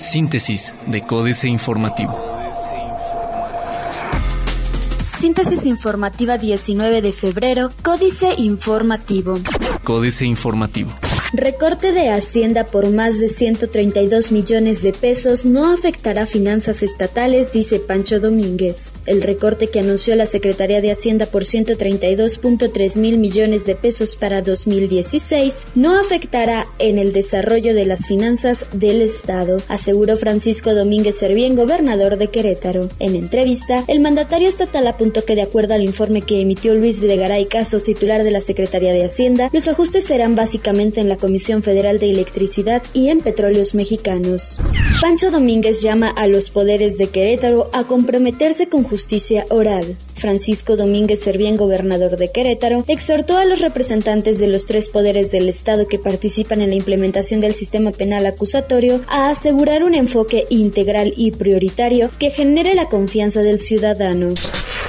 Síntesis de Códice Informativo. Síntesis informativa 19 de febrero, Códice Informativo. Códice Informativo. Recorte de Hacienda por más de 132 millones de pesos no afectará finanzas estatales, dice Pancho Domínguez. El recorte que anunció la Secretaría de Hacienda por 132.3 mil millones de pesos para 2016 no afectará en el desarrollo de las finanzas del Estado, aseguró Francisco Domínguez Servién, gobernador de Querétaro. En entrevista, el mandatario estatal apuntó que de acuerdo al informe que emitió Luis Videgaray Casos, titular de la Secretaría de Hacienda, los ajustes serán básicamente en la Comisión Federal de Electricidad y en Petróleos Mexicanos. Pancho Domínguez llama a los poderes de Querétaro a comprometerse con justicia oral. Francisco Domínguez Servién, gobernador de Querétaro, exhortó a los representantes de los tres poderes del Estado que participan en la implementación del sistema penal acusatorio a asegurar un enfoque integral y prioritario que genere la confianza del ciudadano.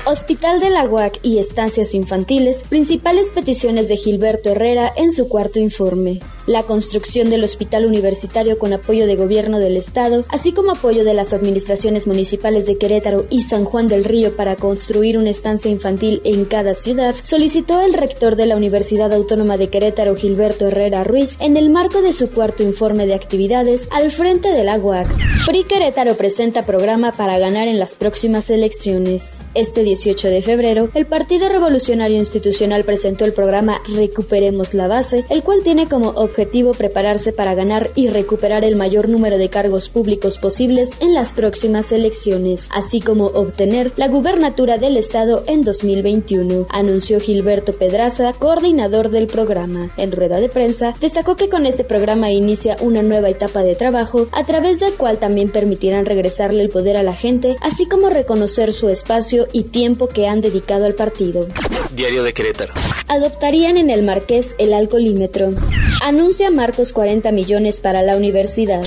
Hospital de la UAC y estancias infantiles, principales peticiones de Gilberto Herrera en su cuarto informe. La construcción del hospital universitario con apoyo de gobierno del Estado, así como apoyo de las administraciones municipales de Querétaro y San Juan del Río para construir una estancia infantil en cada ciudad, solicitó el rector de la Universidad Autónoma de Querétaro, Gilberto Herrera Ruiz, en el marco de su cuarto informe de actividades al frente de la UAC. PRI Querétaro presenta programa para ganar en las próximas elecciones. Este 18 de febrero, el Partido Revolucionario Institucional presentó el programa Recuperemos la Base, el cual tiene como objetivo prepararse para ganar y recuperar el mayor número de cargos públicos posibles en las próximas elecciones, así como obtener la gubernatura del Estado en 2021, anunció Gilberto Pedraza, coordinador del programa. En rueda de prensa, destacó que con este programa inicia una nueva etapa de trabajo, a través del cual también permitirán regresarle el poder a la gente, así como reconocer su espacio y tiempo tiempo que han dedicado al partido. Diario de Querétaro. Adoptarían en el Marqués el alcoholímetro. Anuncia Marcos 40 millones para la universidad.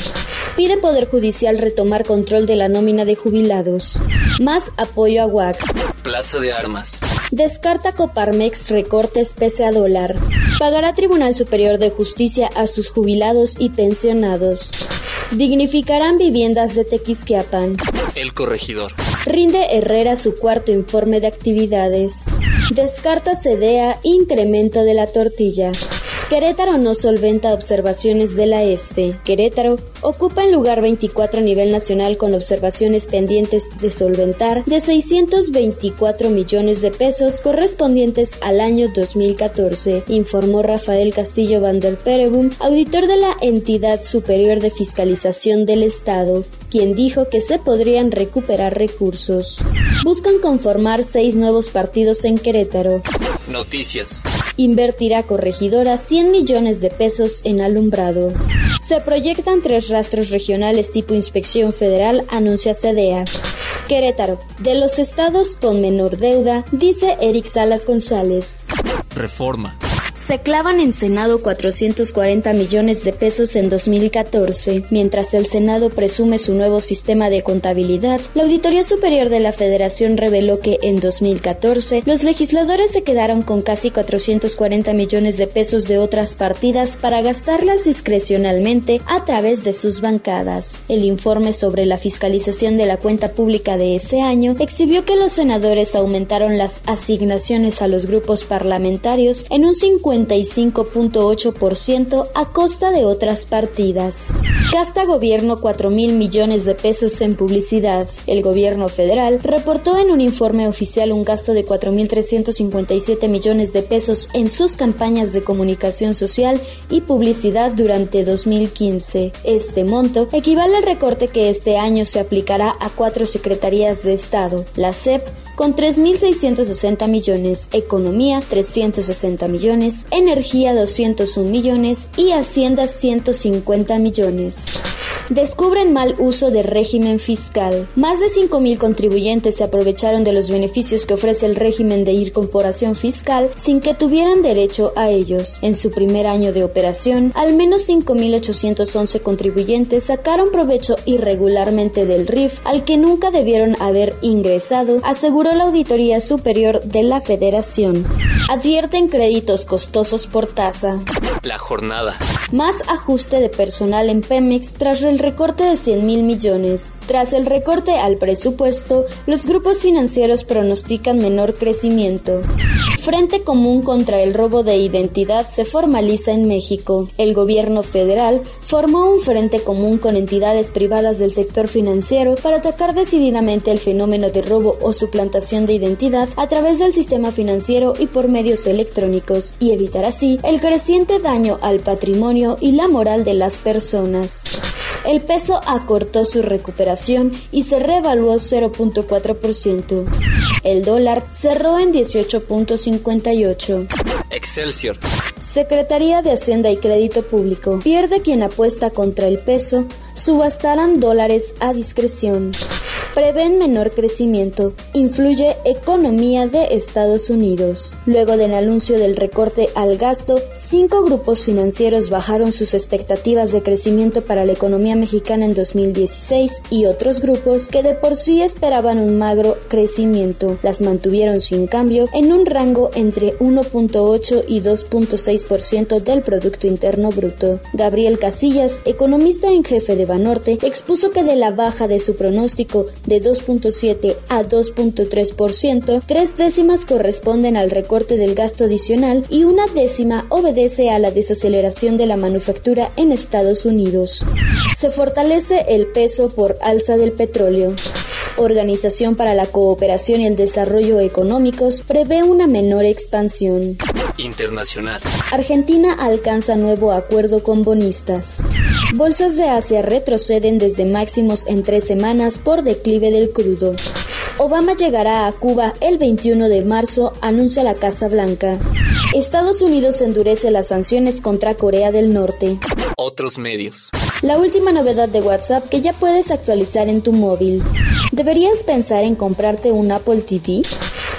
Pide Poder Judicial retomar control de la nómina de jubilados. Más apoyo a WAC. Plaza de Armas. Descarta Coparmex recortes pese a dólar. Pagará Tribunal Superior de Justicia a sus jubilados y pensionados. Dignificarán viviendas de Tequisquiapan. El corregidor. Rinde Herrera su cuarto informe de actividades. Descarta CEDEA incremento de la tortilla. Querétaro no solventa observaciones de la ESFE. Querétaro ocupa el lugar 24 a nivel nacional con observaciones pendientes de solventar de 624 millones de pesos correspondientes al año 2014, informó Rafael Castillo Van auditor de la entidad superior de fiscalización del Estado quien dijo que se podrían recuperar recursos. Buscan conformar seis nuevos partidos en Querétaro. Noticias. Invertirá corregidora 100 millones de pesos en alumbrado. Se proyectan tres rastros regionales tipo inspección federal, anuncia CDA. Querétaro, de los estados con menor deuda, dice Eric Salas González. Reforma. Se clavan en Senado 440 millones de pesos en 2014. Mientras el Senado presume su nuevo sistema de contabilidad, la Auditoría Superior de la Federación reveló que en 2014 los legisladores se quedaron con casi 440 millones de pesos de otras partidas para gastarlas discrecionalmente a través de sus bancadas. El informe sobre la fiscalización de la cuenta pública de ese año exhibió que los senadores aumentaron las asignaciones a los grupos parlamentarios en un 50 55.8% a costa de otras partidas. Gasta gobierno 4 mil millones de pesos en publicidad. El gobierno federal reportó en un informe oficial un gasto de 4.357 millones de pesos en sus campañas de comunicación social y publicidad durante 2015. Este monto equivale al recorte que este año se aplicará a cuatro secretarías de Estado, la CEP, con 3.660 millones, Economía 360 millones, Energía 201 millones y Hacienda 150 millones. Descubren mal uso de régimen fiscal. Más de 5.000 contribuyentes se aprovecharon de los beneficios que ofrece el régimen de incorporación fiscal sin que tuvieran derecho a ellos. En su primer año de operación, al menos 5.811 contribuyentes sacaron provecho irregularmente del RIF al que nunca debieron haber ingresado, aseguró la Auditoría Superior de la Federación. Advierten créditos costosos por tasa. La jornada. Más ajuste de personal en Pemex tras el recorte de 100 mil millones. Tras el recorte al presupuesto, los grupos financieros pronostican menor crecimiento. Frente Común contra el robo de identidad se formaliza en México. El gobierno federal formó un frente común con entidades privadas del sector financiero para atacar decididamente el fenómeno de robo o suplantación de identidad a través del sistema financiero y por medios electrónicos y evitar así el creciente daño al patrimonio y la moral de las personas. El peso acortó su recuperación y se revaluó 0.4%. El dólar cerró en 18.58. Excelsior. Secretaría de Hacienda y Crédito Público. Pierde quien apuesta contra el peso. Subastarán dólares a discreción prevén menor crecimiento, influye economía de Estados Unidos. Luego del anuncio del recorte al gasto, cinco grupos financieros bajaron sus expectativas de crecimiento para la economía mexicana en 2016 y otros grupos que de por sí esperaban un magro crecimiento las mantuvieron sin cambio en un rango entre 1.8 y 2.6% del Producto Interno Bruto. Gabriel Casillas, economista en jefe de Banorte, expuso que de la baja de su pronóstico de 2.7 a 2.3%, tres décimas corresponden al recorte del gasto adicional y una décima obedece a la desaceleración de la manufactura en Estados Unidos. Se fortalece el peso por alza del petróleo. Organización para la Cooperación y el Desarrollo Económicos prevé una menor expansión. Internacional. Argentina alcanza nuevo acuerdo con bonistas. Bolsas de Asia retroceden desde máximos en tres semanas por declive del crudo. Obama llegará a Cuba el 21 de marzo, anuncia la Casa Blanca. Estados Unidos endurece las sanciones contra Corea del Norte. Otros medios. La última novedad de WhatsApp que ya puedes actualizar en tu móvil. ¿Deberías pensar en comprarte un Apple TV?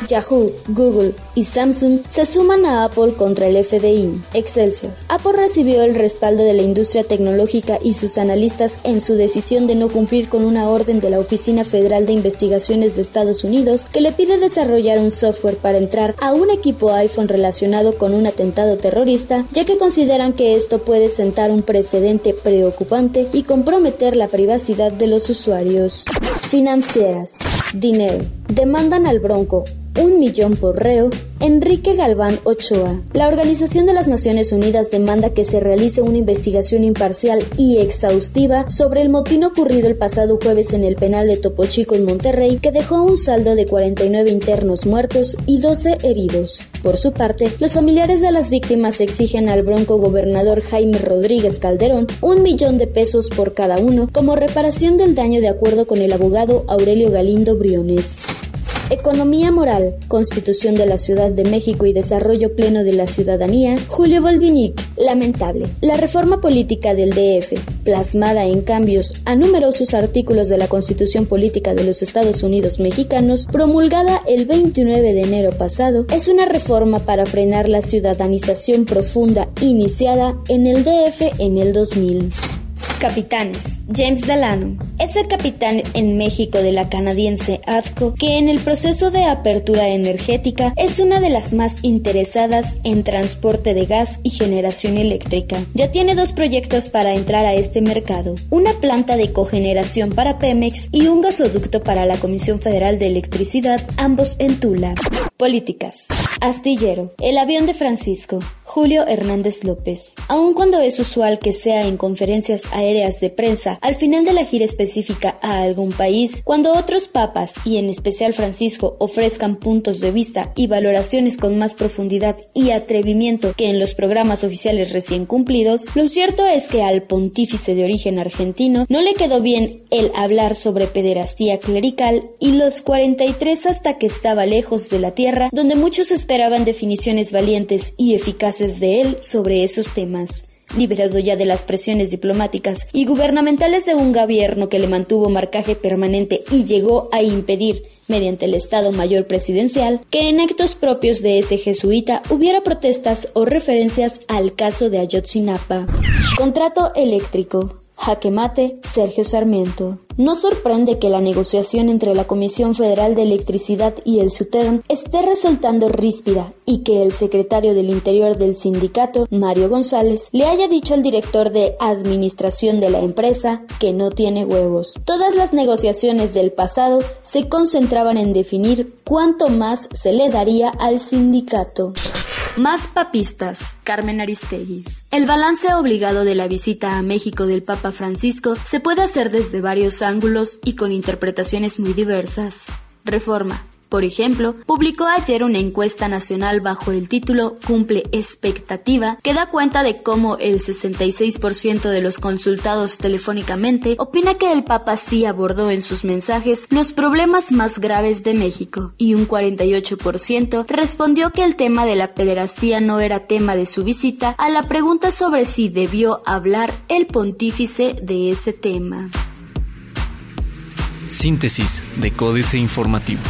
Yahoo, Google y Samsung se suman a Apple contra el FBI. Excelsior. Apple recibió el respaldo de la industria tecnológica y sus analistas en su decisión de no cumplir con una orden de la Oficina Federal de Investigaciones de Estados Unidos que le pide desarrollar un software para entrar a un equipo iPhone relacionado con un atentado terrorista, ya que consideran que esto puede sentar un precedente preocupante y comprometer la privacidad de los usuarios. Financieras. Dinero. Demandan al Bronco un millón por reo, Enrique Galván Ochoa. La Organización de las Naciones Unidas demanda que se realice una investigación imparcial y exhaustiva sobre el motín ocurrido el pasado jueves en el penal de Topo Chico en Monterrey, que dejó un saldo de 49 internos muertos y 12 heridos. Por su parte, los familiares de las víctimas exigen al bronco gobernador Jaime Rodríguez Calderón un millón de pesos por cada uno como reparación del daño de acuerdo con el abogado Aurelio Galindo Briones. Economía moral, Constitución de la Ciudad de México y Desarrollo Pleno de la Ciudadanía, Julio Volvinic. Lamentable. La reforma política del DF, plasmada en cambios a numerosos artículos de la Constitución Política de los Estados Unidos Mexicanos, promulgada el 29 de enero pasado, es una reforma para frenar la ciudadanización profunda iniciada en el DF en el 2000. Capitanes. James Delano es el capitán en México de la canadiense ADCO que en el proceso de apertura energética es una de las más interesadas en transporte de gas y generación eléctrica. Ya tiene dos proyectos para entrar a este mercado, una planta de cogeneración para Pemex y un gasoducto para la Comisión Federal de Electricidad, ambos en Tula. Políticas. Astillero. El avión de Francisco. Julio Hernández López. Aun cuando es usual que sea en conferencias aéreas de prensa al final de la gira específica a algún país, cuando otros papas, y en especial Francisco, ofrezcan puntos de vista y valoraciones con más profundidad y atrevimiento que en los programas oficiales recién cumplidos, lo cierto es que al pontífice de origen argentino no le quedó bien el hablar sobre pederastía clerical y los 43 hasta que estaba lejos de la tierra, donde muchos esperaban definiciones valientes y eficaces de él sobre esos temas. Liberado ya de las presiones diplomáticas y gubernamentales de un gobierno que le mantuvo marcaje permanente y llegó a impedir, mediante el Estado Mayor Presidencial, que en actos propios de ese jesuita hubiera protestas o referencias al caso de Ayotzinapa. Contrato eléctrico. Jaque mate, Sergio Sarmiento. No sorprende que la negociación entre la Comisión Federal de Electricidad y el SUTERN esté resultando ríspida y que el secretario del Interior del sindicato, Mario González, le haya dicho al director de administración de la empresa que no tiene huevos. Todas las negociaciones del pasado se concentraban en definir cuánto más se le daría al sindicato. Más papistas, Carmen Aristegui. El balance obligado de la visita a México del Papa Francisco se puede hacer desde varios ángulos y con interpretaciones muy diversas. Reforma por ejemplo, publicó ayer una encuesta nacional bajo el título Cumple expectativa que da cuenta de cómo el 66% de los consultados telefónicamente opina que el Papa sí abordó en sus mensajes los problemas más graves de México y un 48% respondió que el tema de la pederastía no era tema de su visita a la pregunta sobre si debió hablar el pontífice de ese tema. Síntesis de Códice Informativo.